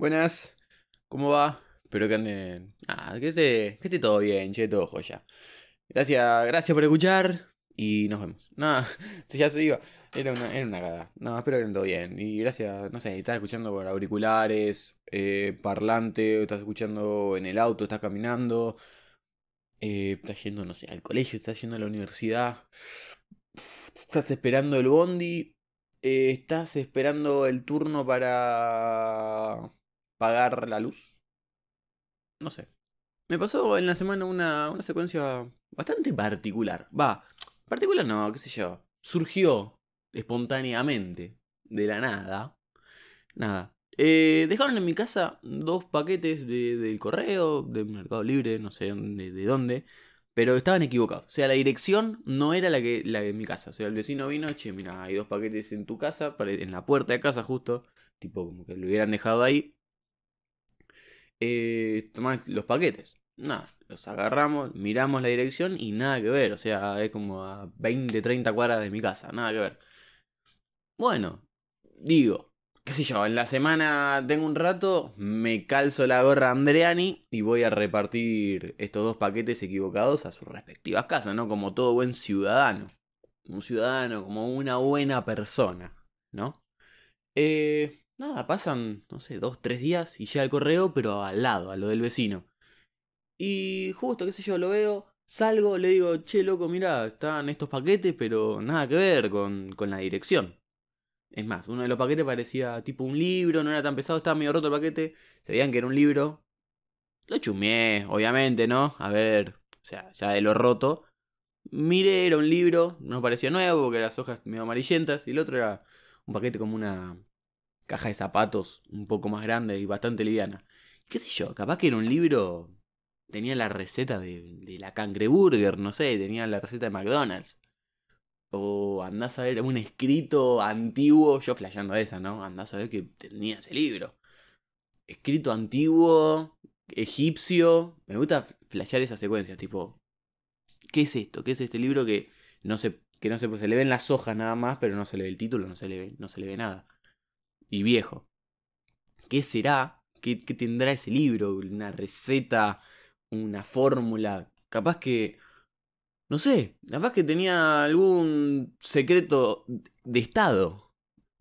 Buenas, ¿cómo va? Espero que anden. Ah, que esté, que esté todo bien, che, todo joya. Gracias, gracias por escuchar y nos vemos. Nada, ya se iba. Era una, era una cagada. No, espero que anden todo bien. Y gracias, no sé, estás escuchando por auriculares, eh, parlante, estás escuchando en el auto, estás caminando, eh, estás yendo, no sé, al colegio, estás yendo a la universidad, estás esperando el bondi, eh, estás esperando el turno para pagar la luz. No sé. Me pasó en la semana una, una secuencia bastante particular. Va, particular no, qué sé yo. Surgió espontáneamente, de la nada. Nada. Eh, dejaron en mi casa dos paquetes de, del correo, de Mercado Libre, no sé de, de dónde, pero estaban equivocados. O sea, la dirección no era la que la de mi casa. O sea, el vecino vino, che, mira, hay dos paquetes en tu casa, en la puerta de casa justo, tipo como que lo hubieran dejado ahí. Eh, tomá los paquetes. Nada, los agarramos, miramos la dirección y nada que ver. O sea, es como a 20, 30 cuadras de mi casa, nada que ver. Bueno, digo, qué sé yo, en la semana tengo un rato, me calzo la gorra Andreani y voy a repartir estos dos paquetes equivocados a sus respectivas casas, ¿no? Como todo buen ciudadano. Un ciudadano, como una buena persona, ¿no? Eh, nada, pasan, no sé, dos, tres días y llega el correo, pero al lado, a lo del vecino. Y justo, qué sé yo, lo veo, salgo, le digo, che, loco, mira, están estos paquetes, pero nada que ver con, con la dirección. Es más, uno de los paquetes parecía tipo un libro, no era tan pesado, estaba medio roto el paquete. Se veían que era un libro. Lo chumeé, obviamente, ¿no? A ver, o sea, ya de lo roto. Miré, era un libro, no parecía nuevo porque las hojas medio amarillentas. Y el otro era un paquete como una caja de zapatos un poco más grande y bastante liviana. ¿Qué sé yo? Capaz que era un libro. Tenía la receta de, de la cangreburger, no sé, tenía la receta de McDonald's. O andás a ver un escrito antiguo, yo flasheando esa, ¿no? Andás a ver que tenía ese libro. Escrito antiguo, egipcio. Me gusta flashear esa secuencia, tipo. ¿Qué es esto? ¿Qué es este libro que no se, que no se, se le ven las hojas nada más, pero no se le ve el título, no se le no se le ve nada? Y viejo. ¿Qué será? ¿Qué, tendrá ese libro? ¿Una receta? ¿Una fórmula? Capaz que no sé, capaz que tenía algún secreto de Estado.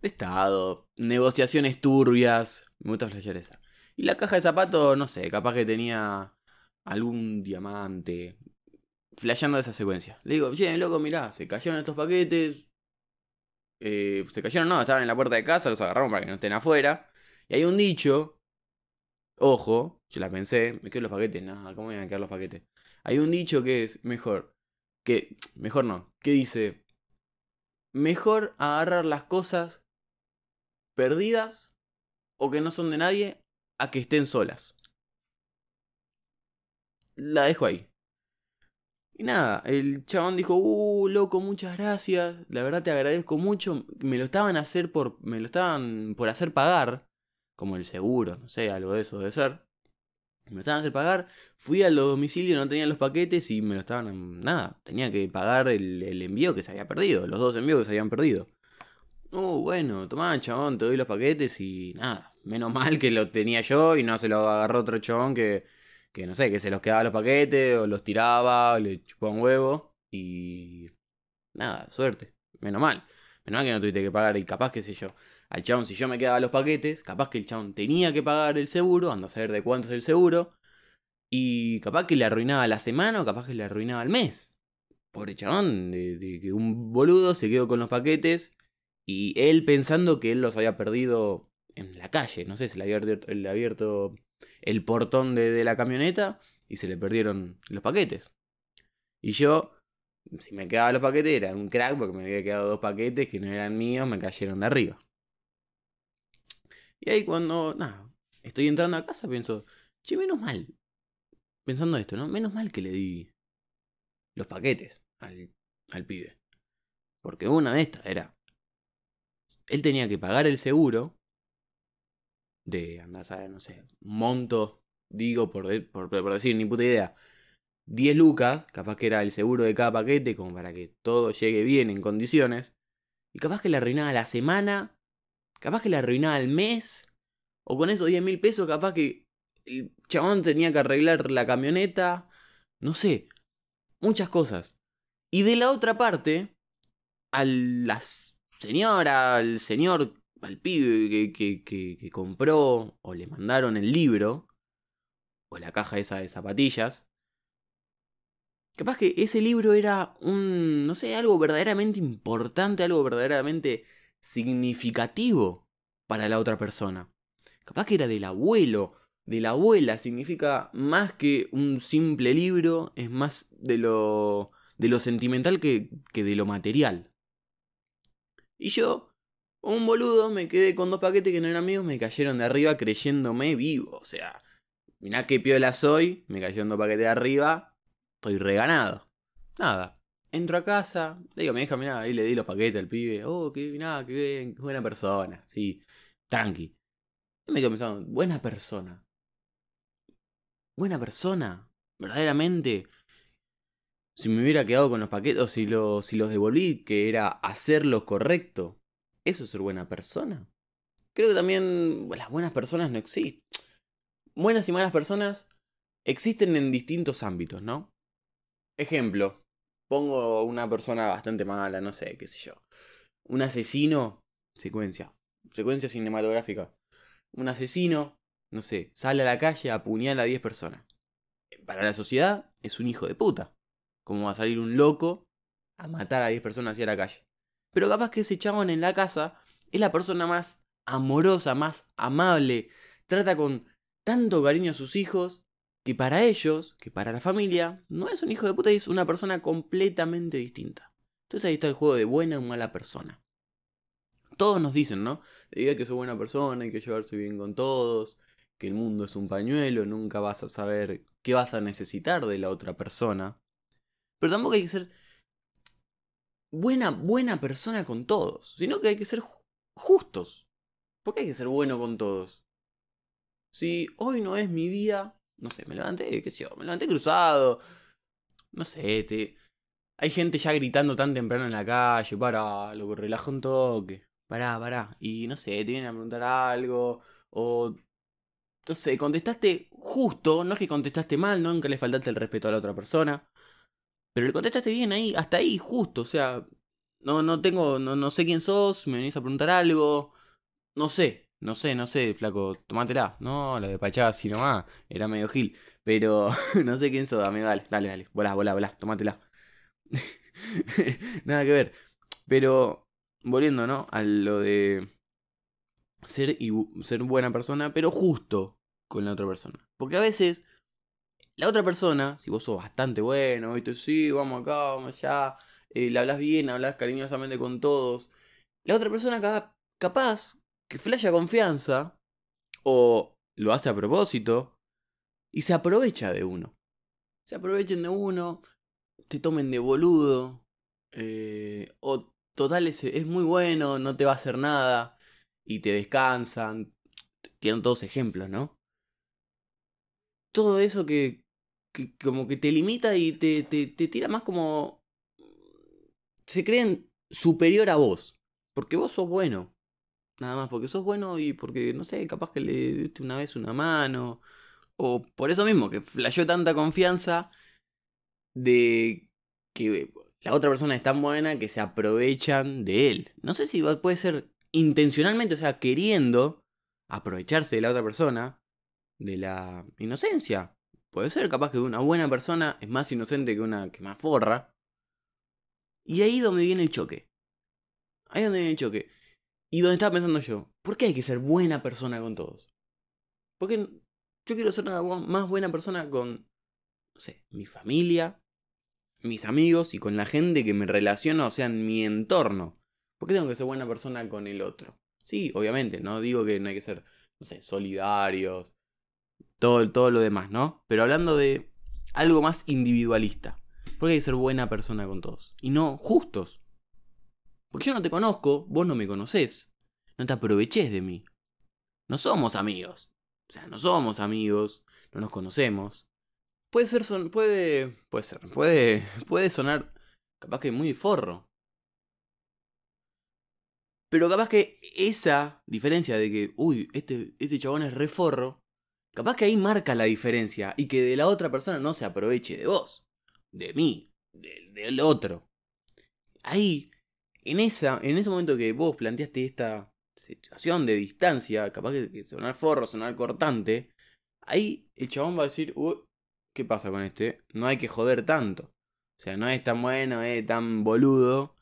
De Estado, negociaciones turbias. Me gusta flashear esa. Y la caja de zapatos, no sé, capaz que tenía algún diamante. Flasheando esa secuencia. Le digo, che, loco, mirá, se cayeron estos paquetes. Eh, se cayeron, no, estaban en la puerta de casa, los agarramos para que no estén afuera. Y hay un dicho. Ojo, yo la pensé, me quedo los paquetes, no, ¿cómo me a quedar los paquetes? Hay un dicho que es mejor que, mejor no, que dice, mejor agarrar las cosas perdidas o que no son de nadie a que estén solas. La dejo ahí. Y nada, el chabón dijo, uh, loco, muchas gracias. La verdad te agradezco mucho. Me lo estaban hacer por. Me lo estaban por hacer pagar. Como el seguro, no sé, algo de eso debe ser. Me lo estaban a hacer pagar. Fui al domicilio, no tenían los paquetes y me lo estaban. Nada, tenía que pagar el, envío que se había perdido. Los dos envíos que se habían perdido. Uh, bueno, tomá, chabón, te doy los paquetes y nada. Menos mal que lo tenía yo y no se lo agarró otro chabón que, que no sé, que se los quedaba los paquetes o los tiraba, o le chupaba un huevo y. Nada, suerte. Menos mal. Menos mal que no tuviste que pagar y capaz, qué sé yo al chabón, si yo me quedaba los paquetes, capaz que el chabón tenía que pagar el seguro, anda a saber de cuánto es el seguro, y capaz que le arruinaba la semana o capaz que le arruinaba el mes. Pobre chabón, de, que un boludo se quedó con los paquetes y él pensando que él los había perdido en la calle, no sé, se le había abierto, el portón de, de la camioneta y se le perdieron los paquetes. Y yo, si me quedaba los paquetes, era un crack porque me había quedado dos paquetes que no eran míos, me cayeron de arriba. Y ahí cuando, nada, estoy entrando a casa, pienso, che, menos mal. Pensando esto, ¿no? Menos mal que le di los paquetes al, al pibe. Porque una de estas era, él tenía que pagar el seguro de, andar a saber, no sé, monto, digo por, por, por decir, ni puta idea, 10 lucas, capaz que era el seguro de cada paquete, como para que todo llegue bien en condiciones. Y capaz que le arruinaba la semana Capaz que le arruinaba el mes. O con esos 10 mil pesos capaz que el chabón tenía que arreglar la camioneta. No sé. Muchas cosas. Y de la otra parte, a la señora, al señor, al pibe que, que compró o le mandaron el libro, o la caja esa de zapatillas, Capaz que ese libro era un, no sé, algo verdaderamente importante, algo verdaderamente significativo para la otra persona. Capaz que era del abuelo, de la abuela, significa más que un simple libro, es más de lo, de lo sentimental que, que de lo material. Y yo, un boludo, me quedé con dos paquetes que no eran míos, me cayeron de arriba creyéndome vivo. O sea, mirá qué piola soy, me cayeron dos paquetes de arriba, Estoy reganado. Nada. Entro a casa, le digo a mi hija, mirá, ahí le di los paquetes al pibe. Oh, qué, nada, qué buena persona. Sí, tranqui. Y me pensando, buena persona. Buena persona. Verdaderamente. Si me hubiera quedado con los paquetes, o si, si los devolví, que era hacer lo correcto. ¿Eso es ser buena persona? Creo que también las buenas personas no existen. Buenas y malas personas existen en distintos ámbitos, ¿no? Ejemplo, pongo una persona bastante mala, no sé, qué sé yo. Un asesino, secuencia, secuencia cinematográfica. Un asesino, no sé, sale a la calle, a apuñala a 10 personas. Para la sociedad es un hijo de puta. ¿Cómo va a salir un loco a matar a 10 personas hacia la calle? Pero capaz que ese chabón en la casa es la persona más amorosa, más amable, trata con tanto cariño a sus hijos que para ellos, que para la familia, no es un hijo de puta y es una persona completamente distinta. Entonces ahí está el juego de buena o mala persona. Todos nos dicen, ¿no? Diga que soy buena persona, hay que llevarse bien con todos, que el mundo es un pañuelo, nunca vas a saber qué vas a necesitar de la otra persona. Pero tampoco hay que ser buena, buena persona con todos, sino que hay que ser justos. ¿Por qué hay que ser bueno con todos? Si hoy no es mi día, no sé, me levanté, qué sé yo, me levanté cruzado. No sé, te... hay gente ya gritando tan temprano en la calle, para, loco, relaja un toque. Pará, pará. Y no sé, te vienen a preguntar algo. O. No sé, contestaste justo. No es que contestaste mal, no nunca le faltaste el respeto a la otra persona. Pero le contestaste bien ahí, hasta ahí, justo. O sea, no, no tengo. No, no sé quién sos, me venís a preguntar algo. No sé. No sé, no sé, flaco, tomátela. No, la de Pachá así nomás, era medio gil. Pero no sé quién sos, amigo, dale, dale, dale. Volá, volá, volá, tomátela. Nada que ver. Pero, volviendo, ¿no? A lo de ser, y, ser buena persona, pero justo con la otra persona. Porque a veces, la otra persona, si vos sos bastante bueno, ¿viste? Sí, vamos acá, vamos allá, eh, le hablas bien, hablas cariñosamente con todos. La otra persona capaz que flasha confianza o lo hace a propósito y se aprovecha de uno. Se aprovechen de uno, te tomen de boludo eh, o total es, es muy bueno, no te va a hacer nada y te descansan. Tienen todos ejemplos, ¿no? Todo eso que, que como que te limita y te, te, te tira más como... Se creen superior a vos. Porque vos sos bueno. Nada más porque sos bueno y porque, no sé, capaz que le diste una vez una mano. O por eso mismo, que flasheó tanta confianza de que la otra persona es tan buena que se aprovechan de él. No sé si puede ser intencionalmente, o sea, queriendo aprovecharse de la otra persona, de la inocencia. Puede ser capaz que una buena persona es más inocente que una que más forra. Y ahí donde viene el choque. Ahí donde viene el choque. Y donde estaba pensando yo, ¿por qué hay que ser buena persona con todos? Porque yo quiero ser una más buena persona con, no sé, mi familia, mis amigos y con la gente que me relaciona, o sea, en mi entorno. ¿Por qué tengo que ser buena persona con el otro? Sí, obviamente, no digo que no hay que ser, no sé, solidarios, todo, todo lo demás, ¿no? Pero hablando de algo más individualista. ¿Por qué hay que ser buena persona con todos? Y no justos. Porque yo no te conozco, vos no me conocés. No te aproveches de mí. No somos amigos. O sea, no somos amigos, no nos conocemos. Puede ser, son, puede, puede ser, puede, puede sonar capaz que muy forro. Pero capaz que esa diferencia de que, uy, este, este chabón es reforro, capaz que ahí marca la diferencia y que de la otra persona no se aproveche de vos, de mí, del otro. Ahí, en, esa, en ese momento que vos planteaste esta situación de distancia, capaz que, sonar forro, sonar cortante, ahí el chabón va a decir, uy, ¿qué pasa con este? No hay que joder tanto. O sea, no es tan bueno, es tan boludo,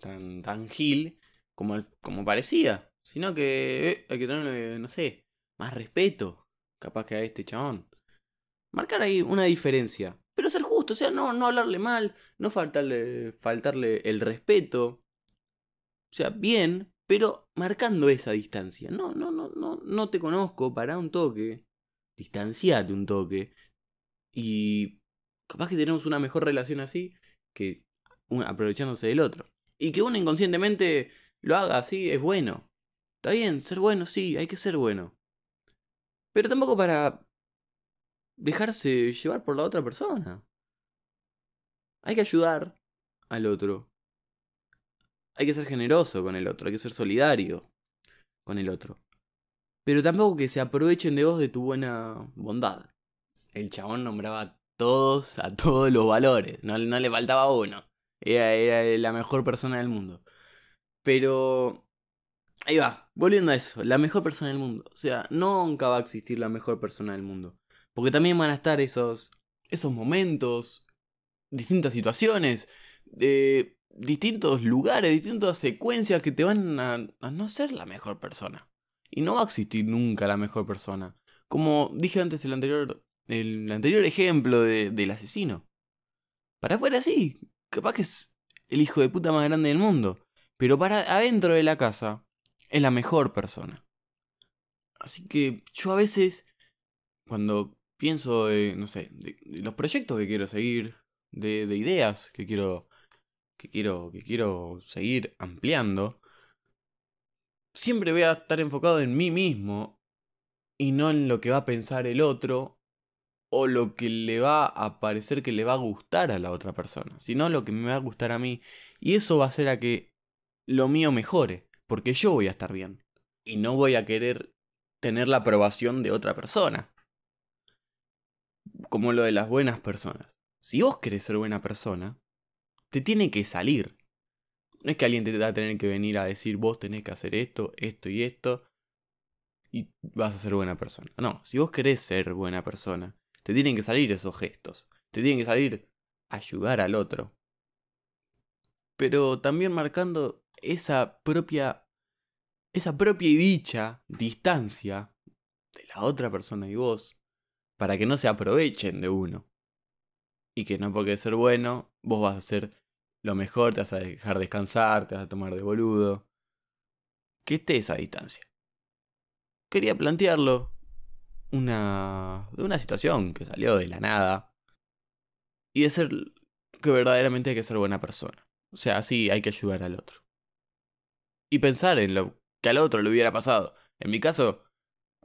tan, tan gil como, como parecía. Sino que eh, hay que tenerle, no sé, más respeto. Capaz que a este chabón. Marcar ahí una diferencia. Pero ser justo, o sea, no, no hablarle mal, no faltarle, faltarle el respeto. O sea, bien, pero marcando esa distancia. No, no, no, no, no te conozco, para un toque. Distanciate un toque. Y capaz que tenemos una mejor relación así que aprovechándose del otro. Y que uno inconscientemente lo haga así es bueno. Está bien, ser bueno, sí, hay que ser bueno. Pero tampoco para dejarse llevar por la otra persona. Hay que ayudar al otro. Hay que ser generoso con el otro, hay que ser solidario con el otro. Pero tampoco que se aprovechen de vos de tu buena bondad. El chabón nombraba todos, a todos los valores. No, le faltaba uno. Era, la mejor persona del mundo. Pero... Ahí va, volviendo a eso, la mejor persona del mundo. O sea, nunca va a existir la mejor persona del mundo. Porque también van a estar esos, esos momentos, distintas situaciones, de distintos lugares, distintas secuencias que te van a, no ser la mejor persona. Y no va a existir nunca la mejor persona. Como dije antes el anterior el anterior ejemplo del asesino. Para afuera sí, capaz que es el hijo de puta más grande del mundo. Pero para adentro de la casa es la mejor persona. Así que yo a veces, cuando pienso, de, no sé, de, los proyectos que quiero seguir, de, de, ideas que quiero, que quiero, que quiero seguir ampliando, siempre voy a estar enfocado en mí mismo y no en lo que va a pensar el otro o lo que le va a parecer que le va a gustar a la otra persona, sino lo que me va a gustar a mí. Y eso va a hacer a que lo mío mejore, porque yo voy a estar bien. Y no voy a querer tener la aprobación de otra persona. Como lo de las buenas personas. Si vos querés ser buena persona, te tiene que salir. No es que alguien te va a tener que venir a decir vos tenés que hacer esto, esto y esto, y vas a ser buena persona. No, si vos querés ser buena persona, te tienen que salir esos gestos. Te tienen que salir ayudar al otro. Pero también marcando esa propia. esa propia y dicha distancia de la otra persona y vos. Para que no se aprovechen de uno. Y que no porque ser bueno, vos vas a hacer lo mejor, te vas a dejar descansar, te vas a tomar de boludo. Que esté esa distancia. Quería plantearlo una, de una situación que salió de la nada y de ser que verdaderamente hay que ser buena persona. O sea, sí, hay que ayudar al otro. Y pensar en lo que al otro le hubiera pasado. En mi caso,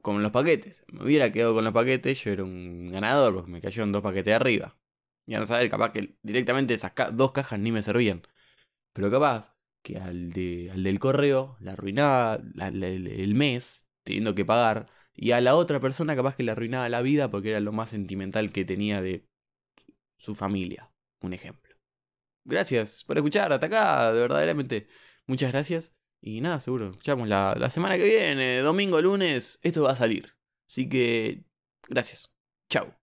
con los paquetes. Me hubiera quedado con los paquetes, yo era un ganador porque me cayeron dos paquetes de arriba. Y a saber, capaz que directamente esas dos cajas ni me servían. Pero capaz que al, de, al del correo la arruinaba el mes, teniendo que pagar, y a la otra persona capaz que le arruinaba la vida porque era lo más sentimental que tenía de su familia. Un ejemplo. Gracias por escuchar hasta acá, de verdaderamente. Muchas gracias. Y nada, seguro, escuchamos la, la semana que viene, domingo, lunes, esto va a salir. Así que, gracias. Chao.